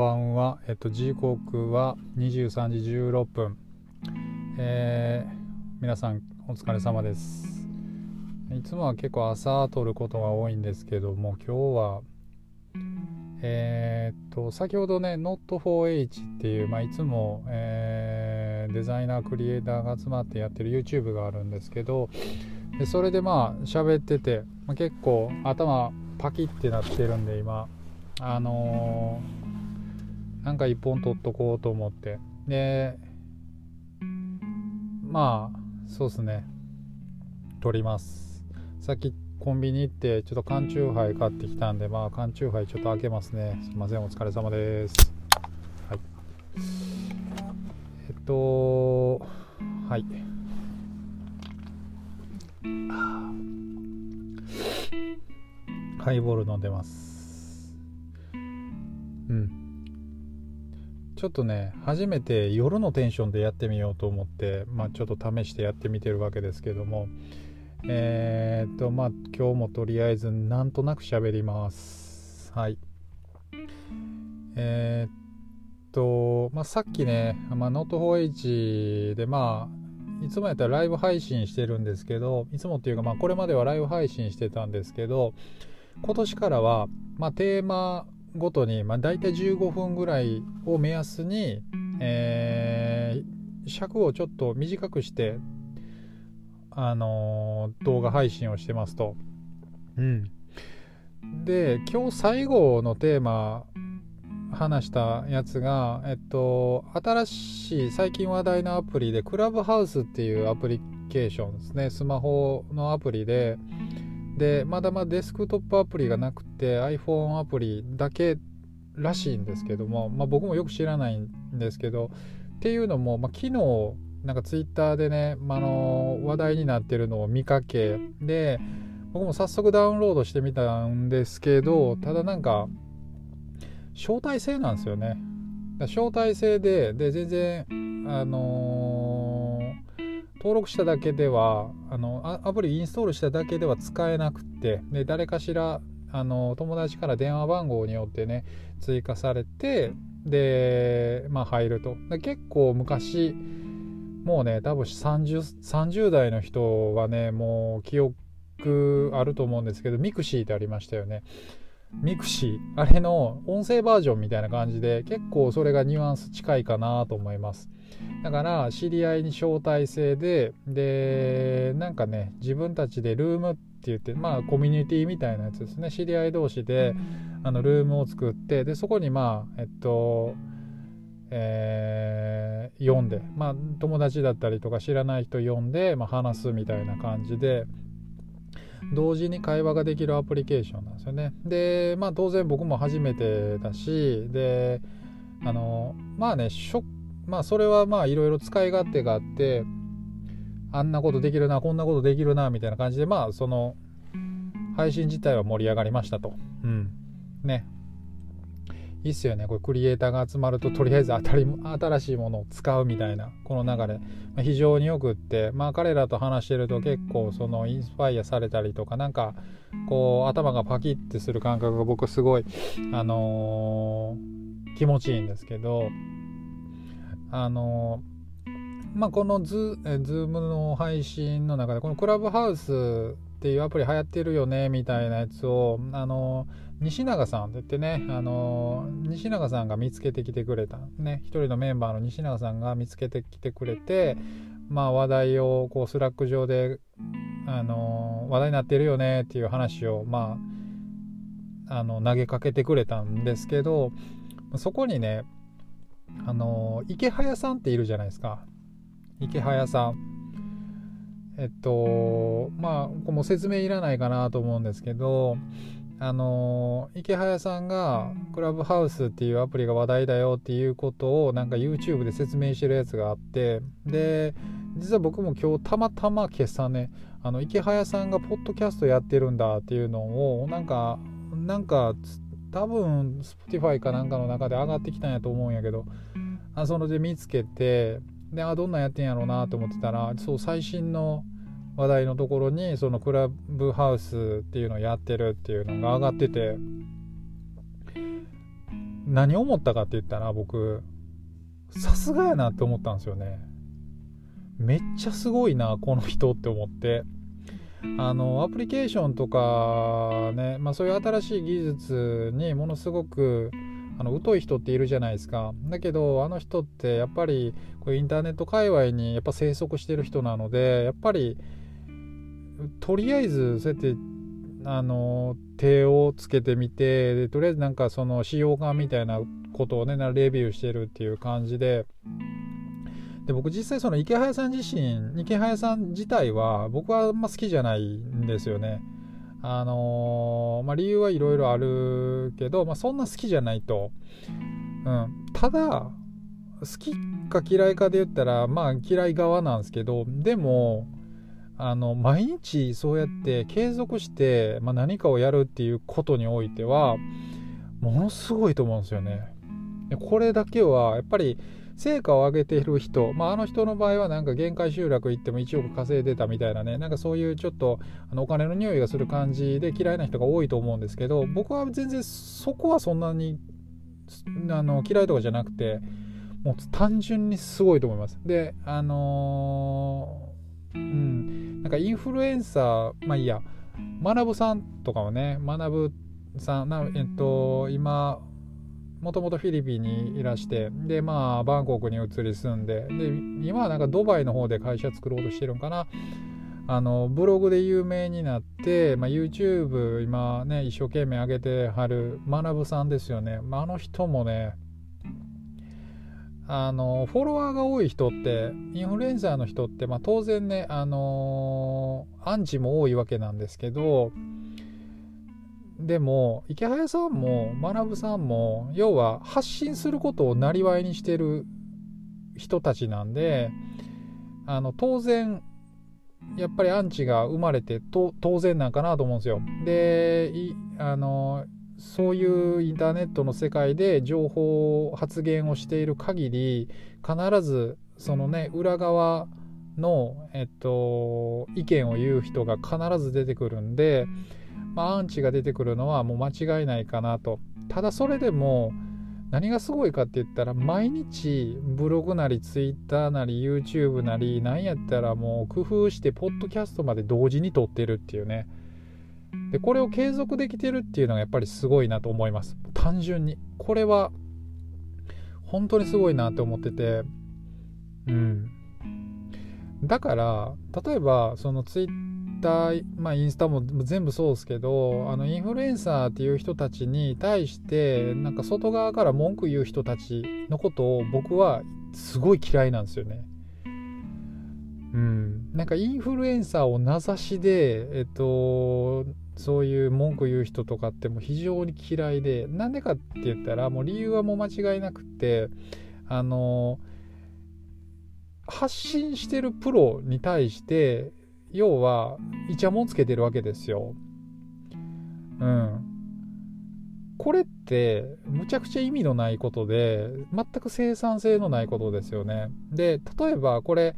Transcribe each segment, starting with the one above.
ばんは。えっと、時刻は23時16分。えー、皆さん、お疲れ様です。いつもは結構朝撮ることが多いんですけども、今日は、えー、っと、先ほどね、Not4H っていう、まあ、いつも、えー、デザイナー、クリエイターが集まってやってる YouTube があるんですけど、でそれでまあ、喋ってて、まあ、結構頭パキってなってるんで、今、あのー、なんか一本取っとこうと思って。でまあそうっすね。取ります。さっきコンビニ行ってちょっと缶チューハイ買ってきたんでまあ缶チューハイちょっと開けますね。すいませんお疲れ様です。はい。えっとはい。ハイボール飲んでます。ちょっとね初めて夜のテンションでやってみようと思って、まあ、ちょっと試してやってみてるわけですけどもえー、っとまあ今日もとりあえずなんとなく喋ります。はい。えー、っと、まあ、さっきね、まあ、Not4H でまあいつもやったらライブ配信してるんですけどいつもっていうかまあこれまではライブ配信してたんですけど今年からはまあテーマごとに、まあ、大体15分ぐらいを目安に、えー、尺をちょっと短くして、あのー、動画配信をしてますと。うん。で、今日最後のテーマ話したやつが、えっと、新しい最近話題のアプリで、クラブハウスっていうアプリケーションですね、スマホのアプリで、でまだまだデスクトップアプリがなくて iPhone アプリだけらしいんですけども、まあ、僕もよく知らないんですけどっていうのも、まあ、昨日なんかツイッターでね、まあの話題になってるのを見かけで僕も早速ダウンロードしてみたんですけどただなんか招待制なんですよね。招待制でで全然あのー登録しただけではあのアプリインストールしただけでは使えなくてで誰かしらあの友達から電話番号によってね追加されてで、まあ、入ると。結構昔もうね多分 30, 30代の人はねもう記憶あると思うんですけどミクシーってありましたよね。ミクシーあれの音声バージョンみたいな感じで結構それがニュアンス近いかなと思います。だから知り合いに招待制ででなんかね自分たちでルームって言ってまあコミュニティみたいなやつですね。知り合い同士であのルームを作ってでそこにまあえっとえー、読んで、まあ、友達だったりとか知らない人読んで、まあ、話すみたいな感じで同時に会話ができるアプリケーションなんですよね。で、まあ当然僕も初めてだし、で、あの、まあね、しょまあそれはまあいろいろ使い勝手があって、あんなことできるな、こんなことできるな、みたいな感じで、まあその、配信自体は盛り上がりましたと。うん。ね。いいっすよね。これクリエイターが集まるととりあえず当たり新しいものを使うみたいなこの流れ、まあ、非常によくってまあ彼らと話してると結構そのインスパイアされたりとかなんかこう頭がパキッてする感覚が僕すごいあのー、気持ちいいんですけどあのー、まあこのズズームの配信の中でこのクラブハウスっていうアプリ流行ってるよねみたいなやつをあの西永さんって言ってね、あの西永さんが見つけてきてくれた、ね、一人のメンバーの西永さんが見つけてきてくれて、まあ、話題をこうスラック上で、あの話題になってるよねっていう話を、まあ、あの投げかけてくれたんですけどそこにね、あの池早さんっているじゃないですか池早さん。えっとまあここも説明いらないかなと思うんですけどあの池早さんがクラブハウスっていうアプリが話題だよっていうことをなんか YouTube で説明してるやつがあってで実は僕も今日たまたま今朝ねあの池早さんがポッドキャストやってるんだっていうのをなんかなんか多分 Spotify かなんかの中で上がってきたんやと思うんやけどあそので見つけてであどんなんやってんやろうなと思ってたらそう最新の話題のところにそのクラブハウスっていうのをやってるっていうのが上がってて何思ったかって言ったら僕さすがやなって思ったんですよね。めっちゃすごいなこの人って思って。あのアプリケーションとかね、まあ、そういう新しい技術にものすごくあの疎い人っているじゃないですか。だけどあの人ってやっぱりこうインターネット界隈にやっぱ生息してる人なのでやっぱりとりあえずそうやってあの手をつけてみてでとりあえずなんかその使用感みたいなことをねレビューしてるっていう感じでで僕実際その池早さん自身池早さん自体は僕はあんま好きじゃないんですよね。あのー、まあ、理由はいろいろあるけど、まあ、そんな好きじゃないと。うん、ただ好きか嫌いかで言ったらまあ嫌い側なんですけどでもあの毎日そうやって継続して、まあ、何かをやるっていうことにおいてはものすごいと思うんですよね。これだけはやっぱり成果を上げている人、まあ、あの人の場合はなんか限界集落行っても1億稼いでたみたいなねなんかそういうちょっとあのお金の匂いがする感じで嫌いな人が多いと思うんですけど僕は全然そこはそんなにあの嫌いとかじゃなくてもう単純にすごいと思います。であのー、うんなんかインフルエンサーまあいいや。学さんとかもね学さんなえっと今もともとフィリピンにいらしてでまあバンコクに移り住んでで今はなんかドバイの方で会社作ろうとしてるんかな。あのブログで有名になって、まあ、YouTube 今ね一生懸命上げてはる学さんですよね、まあ、あの人もねあのフォロワーが多い人ってインフルエンサーの人って、まあ、当然ねあのアンチも多いわけなんですけどでも池早さんも学さんも要は発信することをなりわいにしてる人たちなんであの当然やっぱりアンチが生まれて当然なんかなと思うんですよ。であのそういうインターネットの世界で情報発言をしている限り必ずそのね裏側の、えっと、意見を言う人が必ず出てくるんで。まあ、アンチが出てくるのはもう間違いないかなと。ただそれでも何がすごいかって言ったら毎日ブログなりツイッターなり YouTube なり何やったらもう工夫してポッドキャストまで同時に撮ってるっていうねでこれを継続できてるっていうのがやっぱりすごいなと思います。単純に。これは本当にすごいなって思ってて。うん。だから例えばそのツイッター、まあ、インスタも全部そうですけどあのインフルエンサーっていう人たちに対してなんか外側から文句言う人たちのことを僕はすごい嫌いなんですよね。うん、なんかインフルエンサーを名指しで、えっと、そういう文句言う人とかっても非常に嫌いでなんでかって言ったらもう理由はもう間違いなくってあの発信してるプロに対して要はイチャモンつけてるわけですよ。うん。これってむちゃくちゃ意味のないことで全く生産性のないことですよね。で例えばこれ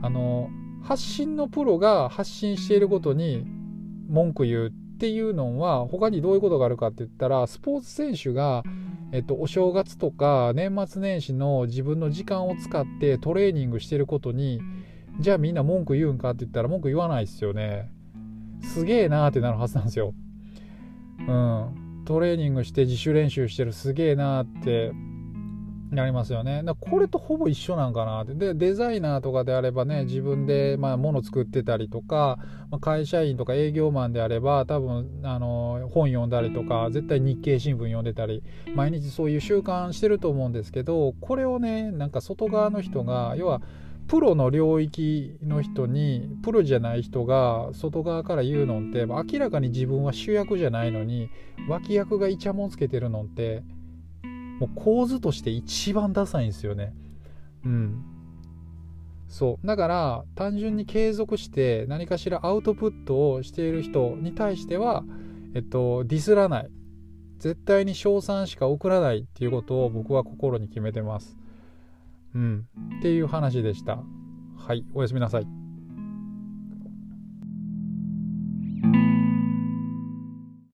あの発信のプロが発信していることに文句言うっていうのは他にどういうことがあるかって言ったらスポーツ選手が、えっと、お正月とか年末年始の自分の時間を使ってトレーニングしてることにじゃあみんな文句言うんかって言ったら文句言わないですよね。すげえなーってなるはずなんですよ。うん。トレーニングして自主練習してるすげえなーってなりますよね。だこれとほぼ一緒なんかなって。で、デザイナーとかであればね、自分で、まあ、物作ってたりとか、まあ、会社員とか営業マンであれば、多分、あの、本読んだりとか、絶対日経新聞読んでたり、毎日そういう習慣してると思うんですけど、これをね、なんか外側の人が、要は、プロの領域の人にプロじゃない人が外側から言うのって明らかに自分は主役じゃないのに脇役がイチャモンつけてるのってもう構図として一番ダサいんですよね。うん。そうだから単純に継続して何かしらアウトプットをしている人に対しては、えっと、ディスらない絶対に称賛しか送らないっていうことを僕は心に決めてます。うん。っていう話でした。はい、おやすみなさい。